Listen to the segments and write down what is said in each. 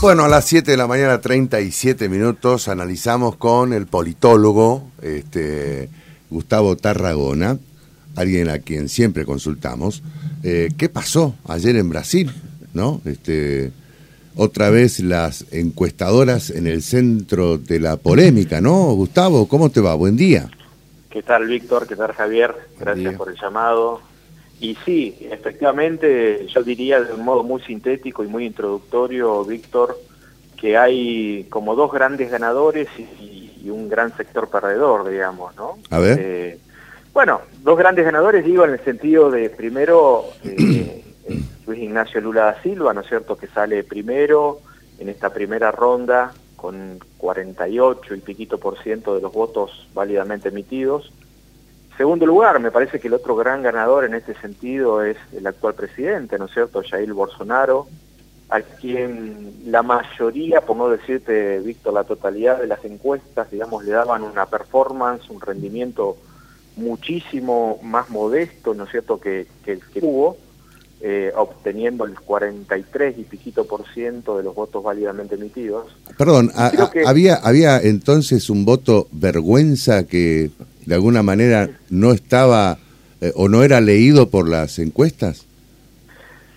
Bueno, a las 7 de la mañana, 37 minutos, analizamos con el politólogo este, Gustavo Tarragona, alguien a quien siempre consultamos, eh, qué pasó ayer en Brasil, ¿no? Este, otra vez las encuestadoras en el centro de la polémica, ¿no? Gustavo, ¿cómo te va? Buen día. ¿Qué tal, Víctor? ¿Qué tal, Javier? Gracias por el llamado. Y sí, efectivamente, yo diría de un modo muy sintético y muy introductorio, Víctor, que hay como dos grandes ganadores y, un gran sector perdedor, digamos, ¿no? A ver. Eh, bueno, dos grandes ganadores, digo, en el sentido de, primero, eh, eh, Luis Ignacio Lula da Silva, ¿no es cierto?, que sale primero en esta primera ronda con 48 y piquito por ciento de los votos válidamente emitidos, Segundo lugar, me parece que el otro gran ganador en este sentido es el actual presidente, ¿no es cierto?, Jair Bolsonaro, a quien la mayoría, por no decirte, Víctor, la totalidad de las encuestas, digamos, le daban una performance, un rendimiento muchísimo más modesto, ¿no es cierto?, que, el que tuvo, eh, obteniendo el 43 y piquito por ciento de los votos válidamente emitidos. Perdón, había, ¿había entonces un voto vergüenza que de alguna manera no estaba eh, o no era leído por las encuestas?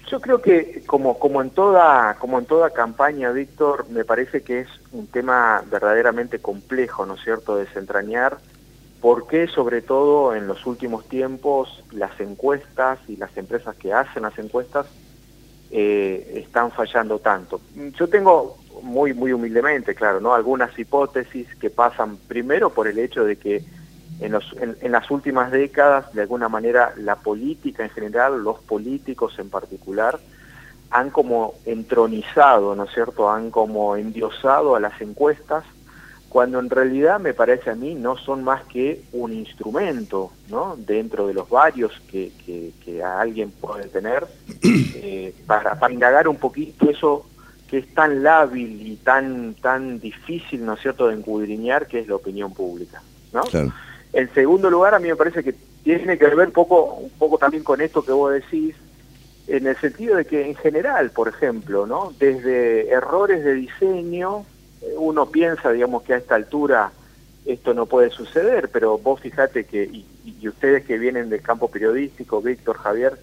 Yo creo que como, como, en toda, como en toda campaña, Víctor, me parece que es un tema verdaderamente complejo, ¿no es cierto?, desentrañar por qué, sobre todo en los últimos tiempos, las encuestas y las empresas que hacen las encuestas eh, están fallando tanto. Yo tengo muy, muy humildemente, claro, ¿no? algunas hipótesis que pasan primero por el hecho de que en, las últimas décadas, de alguna manera, la política en general, los políticos en particular, han como entronizado, ¿no es cierto?, han como endiosado a las encuestas, cuando en realidad me parece a mí no son más que un instrumento, ¿no?, dentro de los varios que, alguien puede tener, eh, para, para indagar un poquito eso que es tan lábil y tan, tan difícil, ¿no es cierto?, de encudriñar, que es la opinión pública, ¿no? En segundo lugar, a mí me parece que tiene que ver poco, un poco también con esto que vos decís, en el sentido de que en general, por ejemplo, ¿no? desde errores de diseño, eh, uno piensa, digamos, que a esta altura esto no puede suceder, pero vos fíjate que, y, ustedes que vienen del campo periodístico, Víctor, Javier,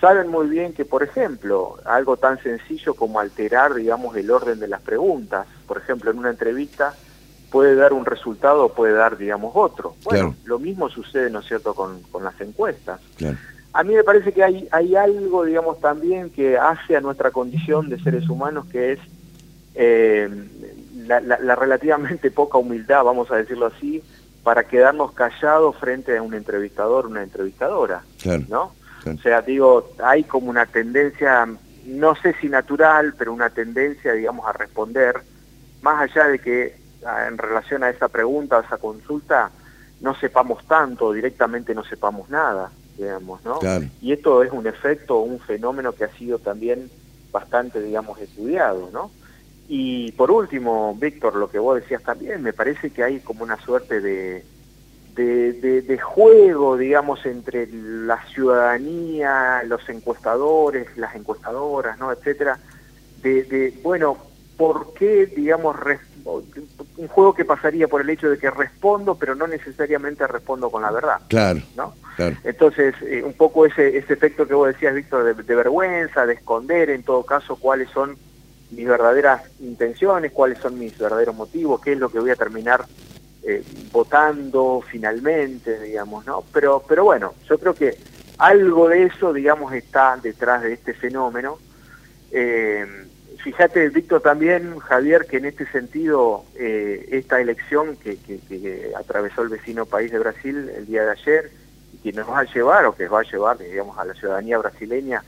saben muy bien que, por ejemplo, algo tan sencillo como alterar, digamos, el orden de las preguntas, por ejemplo, en una entrevista, puede dar un resultado o puede dar, digamos, otro. Bueno, lo mismo sucede, ¿no es cierto?, con, las encuestas. A mí me parece que hay, hay algo, digamos, también que hace a nuestra condición de seres humanos que es eh, la, relativamente poca humildad, vamos a decirlo así, para quedarnos callados frente a un entrevistador, una entrevistadora, ¿no? O sea, digo, hay como una tendencia, no sé si natural, pero una tendencia, digamos, a responder, más allá de que en relación a esa pregunta, a esa consulta, no sepamos tanto, directamente no sepamos nada, digamos, ¿no? Y esto es un efecto, un fenómeno que ha sido también bastante, digamos, estudiado, ¿no? Y por último, Víctor, lo que vos decías también, me parece que hay como una suerte de, de, de, juego, digamos, entre la ciudadanía, los encuestadores, las encuestadoras, ¿no? Etcétera, de, de bueno, ¿por qué, digamos, un juego que pasaría por el hecho de que respondo, pero no necesariamente respondo con la verdad. Claro. ¿no? Entonces, eh, un poco ese, ese efecto que vos decías, Víctor, de, vergüenza, de esconder en todo caso cuáles son mis verdaderas intenciones, cuáles son mis verdaderos motivos, qué es lo que voy a terminar eh, votando finalmente, digamos, ¿no? Pero, pero bueno, yo creo que algo de eso, digamos, está detrás de este fenómeno. Eh, Fíjate, Víctor, también, Javier, que en este sentido, eh, esta elección que, atravesó el vecino país de Brasil el día de ayer, y que nos va a llevar, o que va a llevar, digamos, a la ciudadanía brasileña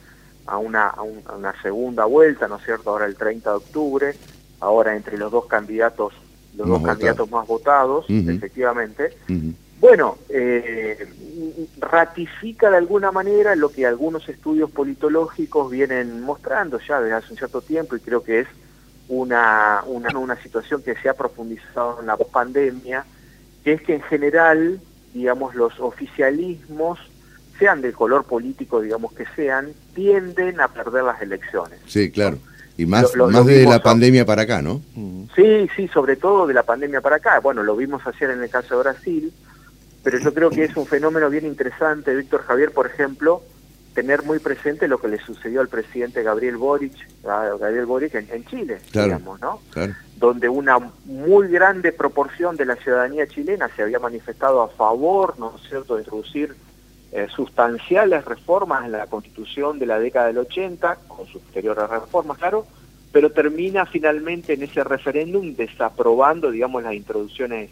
a una, a una segunda vuelta, ¿no es cierto?, ahora el 30 de octubre, ahora entre los dos candidatos, los dos candidatos más votados, efectivamente, bueno, eh, ratifica de alguna manera lo que algunos estudios politológicos vienen mostrando ya desde hace un cierto tiempo y creo que es una, una, una situación que se ha profundizado en la pandemia, que es que en general, digamos, los oficialismos, sean del color político, digamos que sean, tienden a perder las elecciones. Sí, claro. Y más, más de la pandemia para acá, ¿no? Sí, sí, sobre todo de la pandemia para acá. Bueno, lo vimos ayer en el caso de Brasil, pero yo creo que es un fenómeno bien interesante, Víctor Javier, por ejemplo, tener muy presente lo que le sucedió al presidente Gabriel Boric, Gabriel Boric en, Chile, digamos, ¿no? Donde una muy grande proporción de la ciudadanía chilena se había manifestado a favor, ¿no es cierto?, de introducir eh, sustanciales reformas en la constitución de la década del 80, con sus posteriores reformas, claro, pero termina finalmente en ese referéndum desaprobando, digamos, las introducciones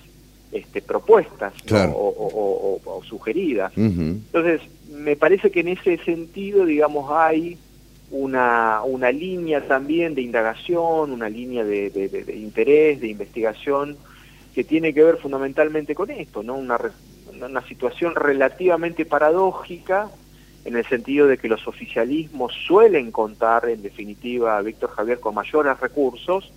este, propuestas o, sugeridas. Entonces, me parece que en ese sentido, digamos, hay una, una línea también de indagación, una línea de, de, interés, de investigación, que tiene que ver fundamentalmente con esto, ¿no? Una, una situación relativamente paradójica en el sentido de que los oficialismos suelen contar, en definitiva, a Víctor Javier con mayores recursos,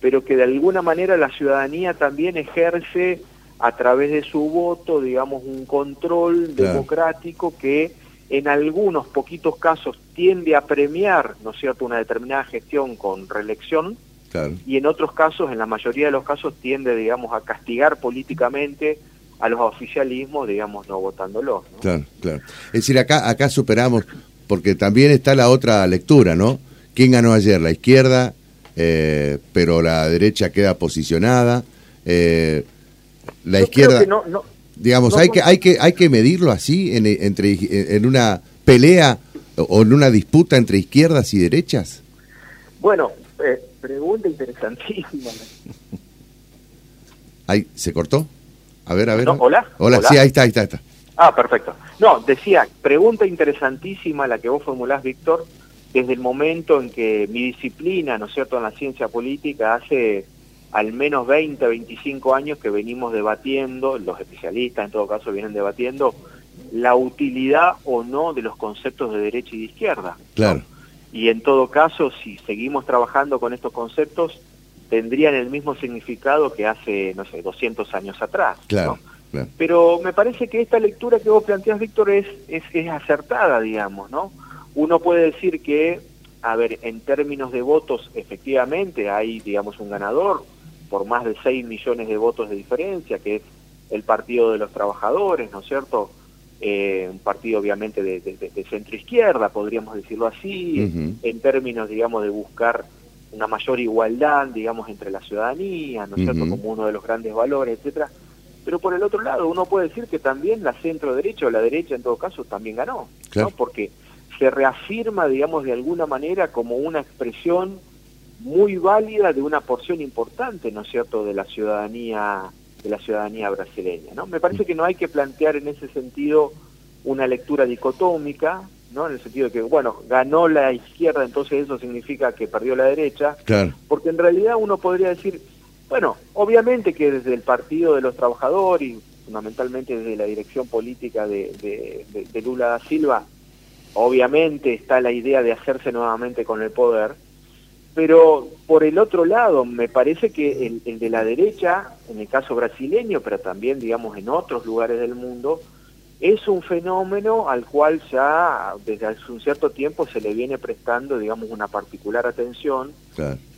pero que de alguna manera la ciudadanía también ejerce a través de su voto, digamos, un control democrático que en algunos poquitos casos tiende a premiar, ¿no es cierto?, una determinada gestión con reelección, y en otros casos, en la mayoría de los casos, tiende, digamos, a castigar políticamente a los oficialismos, digamos, no votándolos. Claro, claro. Es decir, acá, acá superamos, porque también está la otra lectura, ¿no? ¿Quién ganó ayer? La izquierda, eh, pero la derecha queda posicionada. Eh, la izquierda... digamos, hay, que, hay, que, hay que medirlo así en, entre, en una pelea o en una disputa entre izquierdas y derechas. Bueno, eh, pregunta interesantísima. Ahí, ¿Se cortó? A ver, a ver. ¿Hola? Hola, sí, ahí está, ahí está, ahí está. Ah, perfecto. No, decía, pregunta interesantísima la que vos formulás, Víctor, desde el momento en que mi disciplina, ¿no es cierto?, en la ciencia política hace al menos 20, 25 años que venimos debatiendo, los especialistas en todo caso vienen debatiendo, la utilidad o no de los conceptos de derecha y de izquierda. Claro. Y en todo caso, si seguimos trabajando con estos conceptos, tendrían el mismo significado que hace, no sé, 200 años atrás. Claro, Pero me parece que esta lectura que vos planteás, Víctor, es, es, es acertada, digamos, ¿no? Uno puede decir que, a ver, en términos de votos, efectivamente hay, digamos, un ganador por más de 6 millones de votos de diferencia, que es el Partido de los Trabajadores, ¿no es cierto? Eh, un partido obviamente de, de, centro izquierda, podríamos decirlo así, en términos, digamos, de buscar una mayor igualdad, digamos, entre la ciudadanía, ¿no es cierto?, como uno de los grandes valores, etcétera. Pero por el otro lado, uno puede decir que también la centro derecha o la derecha en todo caso también ganó, ¿no? Porque se reafirma, digamos, de alguna manera como una expresión muy válida de una porción importante, ¿no es cierto?, de la ciudadanía de la ciudadanía brasileña, ¿no? Me parece que no hay que plantear en ese sentido una lectura dicotómica, ¿no? En el sentido de que, bueno, ganó la izquierda, entonces eso significa que perdió la derecha. Porque en realidad uno podría decir, bueno, obviamente que desde el Partido de los Trabajadores y fundamentalmente desde la dirección política de, de, Lula da Silva, obviamente está la idea de hacerse nuevamente con el poder, pero por el otro lado, me parece que el, el de la derecha, en el caso brasileño, pero también, digamos, en otros lugares del mundo, es un fenómeno al cual ya desde hace un cierto tiempo se le viene prestando, digamos, una particular atención,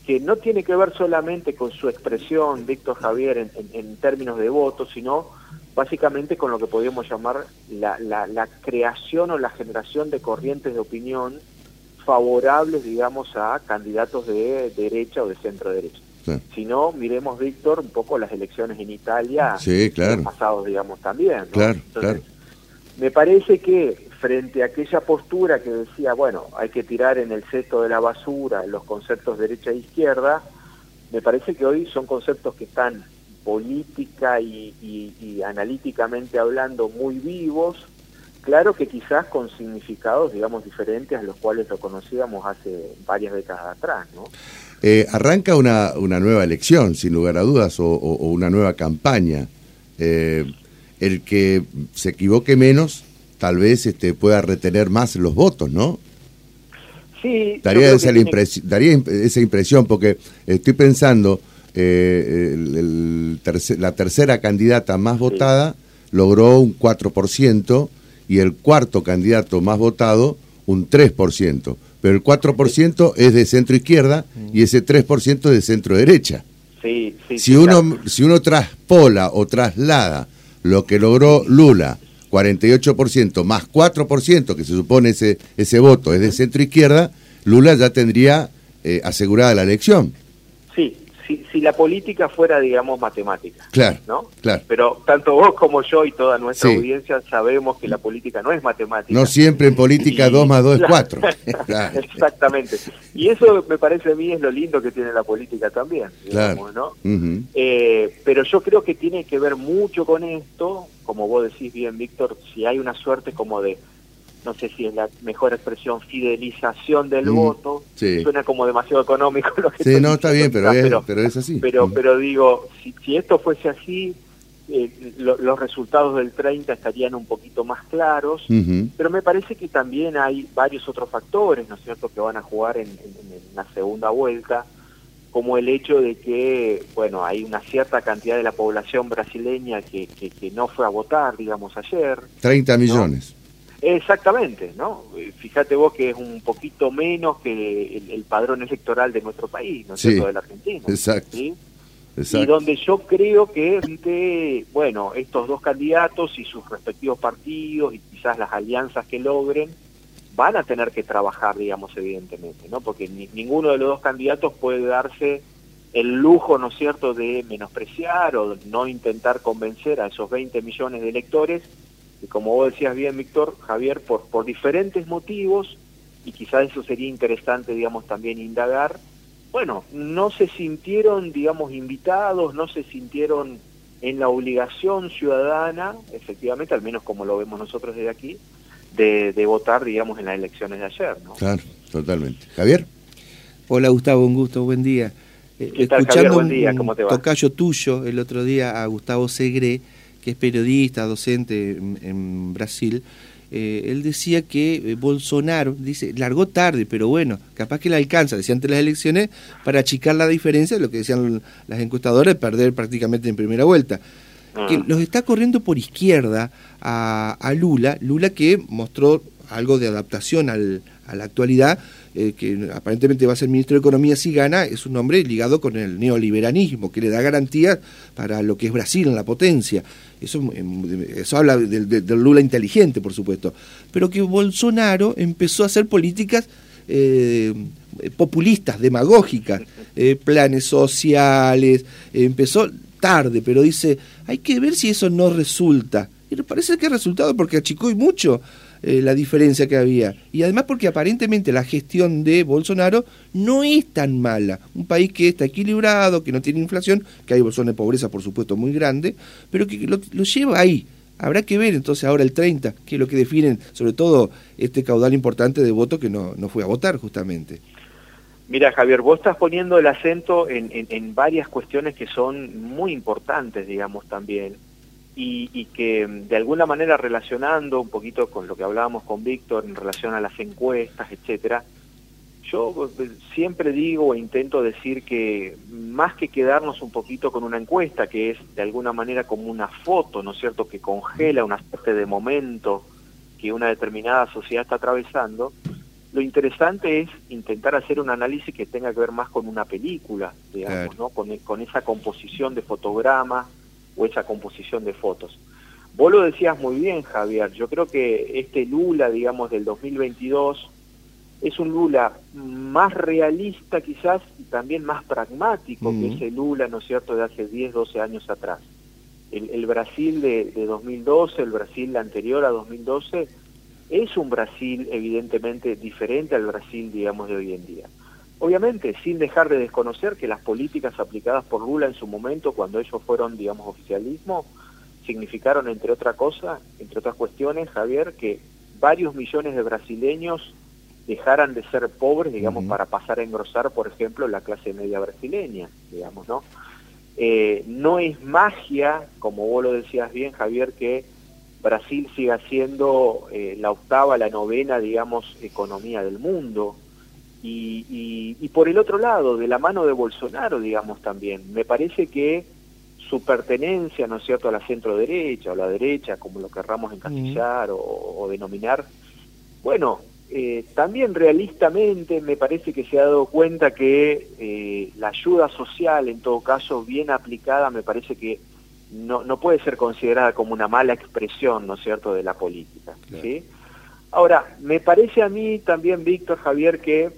que no tiene que ver solamente con su expresión, Víctor Javier, en, términos de votos, sino básicamente con lo que podríamos llamar la, la, creación o la generación de corrientes de opinión favorables, digamos, a candidatos de derecha o de centro derecha. Si no, miremos, Víctor, un poco las elecciones en Italia, sí, claro. pasados, digamos, también. Claro, claro me parece que frente a aquella postura que decía, bueno, hay que tirar en el cesto de la basura los conceptos derecha e izquierda, me parece que hoy son conceptos que están política y, analíticamente hablando muy vivos, claro que quizás con significados, digamos, diferentes a los cuales lo conocíamos hace varias décadas atrás, ¿no? Eh, arranca una, una nueva elección, sin lugar a dudas, o, una nueva campaña. Eh, el que se equivoque menos tal vez este, pueda retener más los votos, ¿no? Sí. Daría, esa, daría esa impresión, porque estoy pensando, eh, la tercera candidata más votada logró un 4% y el cuarto candidato más votado un 3%. pero el 4% es de centro izquierda y ese 3% es de centro derecha. Sí, sí, si, uno, si uno traspola o traslada lo que logró Lula, 48% más 4%, que se supone ese, ese voto es de centro izquierda, Lula ya tendría eh, asegurada la elección. Si, la política fuera, digamos, matemática. Claro. ¿no? Claro. Pero tanto vos como yo y toda nuestra audiencia sabemos que la política no es matemática. No siempre en política 2 más 2 es 4. Exactamente. Y eso me parece a mí es lo lindo que tiene la política también. Digamos, ¿no? Eh, pero yo creo que tiene que ver mucho con esto, como vos decís bien, Víctor, si hay una suerte como de no sé si es la mejor expresión, fidelización del mm, voto. Suena como demasiado económico lo que Sí, no, está bien, pero, es, pero, es así. Pero, mm. pero digo, si, si esto fuese así, eh, los resultados del 30 estarían un poquito más claros, pero me parece que también hay varios otros factores, ¿no es cierto?, que van a jugar en, en, la segunda vuelta, como el hecho de que, bueno, hay una cierta cantidad de la población brasileña que, que, no fue a votar, digamos, ayer. 30 millones. Exactamente, ¿no? Fíjate vos que es un poquito menos que el, padrón electoral de nuestro país, ¿no es cierto?, de la Argentina. Exacto. ¿sí? Y donde yo creo que, bueno, estos dos candidatos y sus respectivos partidos y quizás las alianzas que logren, van a tener que trabajar, digamos, evidentemente, ¿no? Porque ninguno de los dos candidatos puede darse el lujo, ¿no es cierto?, de menospreciar o no intentar convencer a esos 20 millones de electores y como vos decías bien, Víctor, Javier, por, por diferentes motivos, y quizás eso sería interesante, digamos, también indagar, bueno, no se sintieron, digamos, invitados, no se sintieron en la obligación ciudadana, efectivamente, al menos como lo vemos nosotros desde aquí, de, de votar, digamos, en las elecciones de ayer, ¿no? Claro, totalmente. Javier. Hola Gustavo, un gusto, buen día. ¿Qué tal, Javier? Buen día, ¿cómo te va? tocayo tuyo el otro día a Gustavo Segre, que es periodista, docente en, Brasil, eh, él decía que eh, Bolsonaro, dice, largó tarde, pero bueno, capaz que le alcanza, decía antes de las elecciones, para achicar la diferencia de lo que decían las encuestadoras, perder prácticamente en primera vuelta. Que ah. los está corriendo por izquierda a, a Lula, Lula que mostró algo de adaptación al, a la actualidad, eh, que aparentemente va a ser ministro de Economía si gana, es un hombre ligado con el neoliberalismo, que le da garantías para lo que es Brasil en la potencia. Eso, em, eso habla del, Lula inteligente, por supuesto. Pero que Bolsonaro empezó a hacer políticas eh, populistas, demagógicas, eh, planes sociales, empezó tarde, pero dice, hay que ver si eso no resulta. Y parece que ha resultado porque achicó y mucho eh, la diferencia que había. Y además porque aparentemente la gestión de Bolsonaro no es tan mala. Un país que está equilibrado, que no tiene inflación, que hay bolsones de pobreza por supuesto muy grande, pero que lo, lleva ahí. Habrá que ver entonces ahora el 30, que es lo que definen sobre todo este caudal importante de voto que no, no fue a votar justamente. Mira, Javier, vos estás poniendo el acento en, en varias cuestiones que son muy importantes, digamos, también y, que mm, de alguna manera relacionando un poquito con lo que hablábamos con Víctor en relación a las encuestas, etcétera, yo eh, siempre digo e intento decir que más que quedarnos un poquito con una encuesta, que es de alguna manera como una foto, ¿no es cierto?, que congela una especie de momento que una determinada sociedad está atravesando, lo interesante es intentar hacer un análisis que tenga que ver más con una película, digamos, ¿no? Con, con esa composición de fotogramas, o esa composición de fotos. Vos lo decías muy bien, Javier, yo creo que este Lula, digamos, del 2022, es un Lula más realista quizás y también más pragmático que ese Lula, ¿no es cierto?, de hace 10, 12 años atrás. El, Brasil de, de, 2012, el Brasil anterior a 2012, es un Brasil evidentemente diferente al Brasil, digamos, de hoy en día. Obviamente, sin dejar de desconocer que las políticas aplicadas por Lula en su momento, cuando ellos fueron, digamos, oficialismo, significaron, entre otra cosa, entre otras cuestiones, Javier, que varios millones de brasileños dejaran de ser pobres, digamos, para pasar a engrosar, por ejemplo, la clase media brasileña, digamos, ¿no? Eh, no es magia, como vos lo decías bien, Javier, que Brasil siga siendo eh, la octava, la novena, digamos, economía del mundo. Y, y, por el otro lado, de la mano de Bolsonaro, digamos también, me parece que su pertenencia, ¿no es cierto?, a la centro derecha o la derecha, como lo querramos encasillar o, denominar, bueno, eh, también realistamente me parece que se ha dado cuenta que eh, la ayuda social, en todo caso, bien aplicada, me parece que no, no puede ser considerada como una mala expresión, ¿no es cierto?, de la política. ¿sí? Ahora, me parece a mí también, Víctor, Javier, que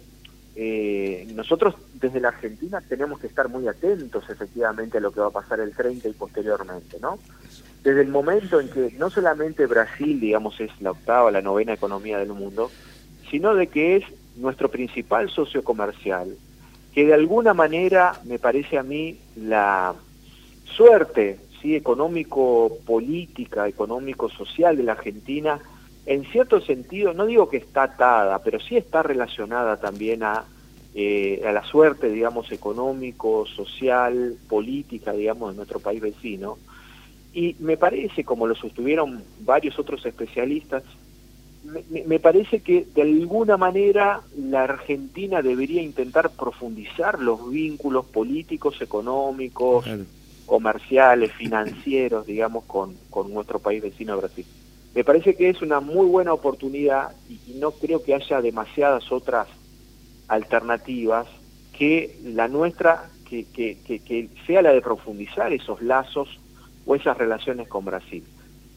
eh, nosotros desde la Argentina tenemos que estar muy atentos efectivamente a lo que va a pasar el 30 y posteriormente, ¿no? Desde el momento en que no solamente Brasil, digamos, es la octava, la novena economía del mundo, sino de que es nuestro principal socio comercial, que de alguna manera me parece a mí la suerte sí económico política económico social de la Argentina en cierto sentido, no digo que está atada, pero sí está relacionada también a, eh, a la suerte, digamos, económico, social, política, digamos, de nuestro país vecino. Y me parece, como lo sostuvieron varios otros especialistas, me, me, parece que de alguna manera la Argentina debería intentar profundizar los vínculos políticos, económicos, comerciales, financieros, digamos, con, con nuestro país vecino Brasil. Me parece que es una muy buena oportunidad y, no creo que haya demasiadas otras alternativas que la nuestra, que, sea la de profundizar esos lazos o esas relaciones con Brasil.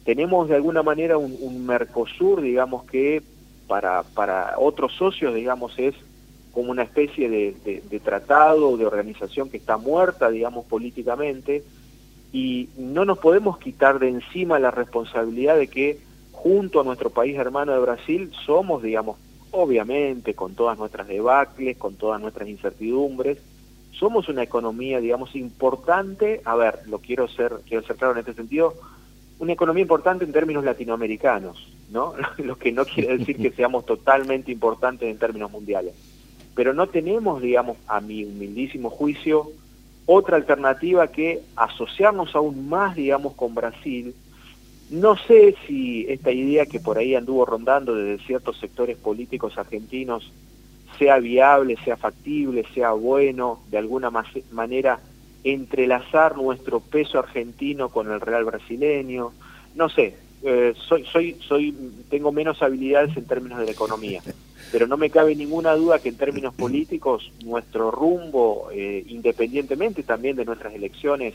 Tenemos de alguna manera un, un Mercosur, digamos que para, para otros socios, digamos, es como una especie de, de, de tratado, de organización que está muerta, digamos, políticamente, y no nos podemos quitar de encima la responsabilidad de que junto a nuestro país hermano de Brasil somos, digamos, obviamente con todas nuestras debacles, con todas nuestras incertidumbres, somos una economía, digamos, importante, a ver, lo quiero ser, quiero ser claro en este sentido, una economía importante en términos latinoamericanos, ¿no? lo que no quiere decir que seamos totalmente importantes en términos mundiales. Pero no tenemos, digamos, a mi humildísimo juicio, otra alternativa que asociarnos aún más, digamos, con Brasil. No sé si esta idea que por ahí anduvo rondando desde ciertos sectores políticos argentinos sea viable, sea factible, sea bueno, de alguna manera entrelazar nuestro peso argentino con el real brasileño. No sé, eh, soy, soy, soy, tengo menos habilidades en términos de la economía pero no me cabe ninguna duda que en términos políticos nuestro rumbo, eh, independientemente también de nuestras elecciones,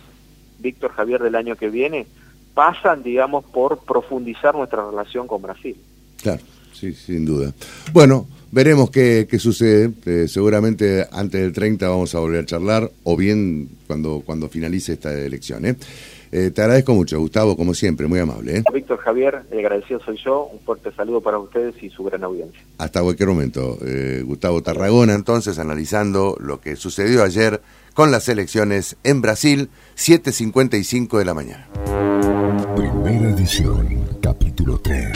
Víctor Javier del año que viene, pasan, digamos, por profundizar nuestra relación con Brasil. Claro, sí, sin duda. Bueno, veremos qué, qué sucede. Eh, seguramente antes del 30 vamos a volver a charlar, o bien cuando, cuando finalice esta elección. ¿eh? Eh, te agradezco mucho, Gustavo, como siempre, muy amable. ¿eh? Víctor Javier, el agradecido soy yo. Un fuerte saludo para ustedes y su gran audiencia. Hasta cualquier momento. Eh, Gustavo Tarragona, entonces, analizando lo que sucedió ayer con las elecciones en Brasil, 7.55 de la mañana. Primera edición, capítulo 3.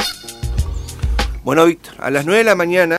Bueno, Víctor, a las 9 de la mañana.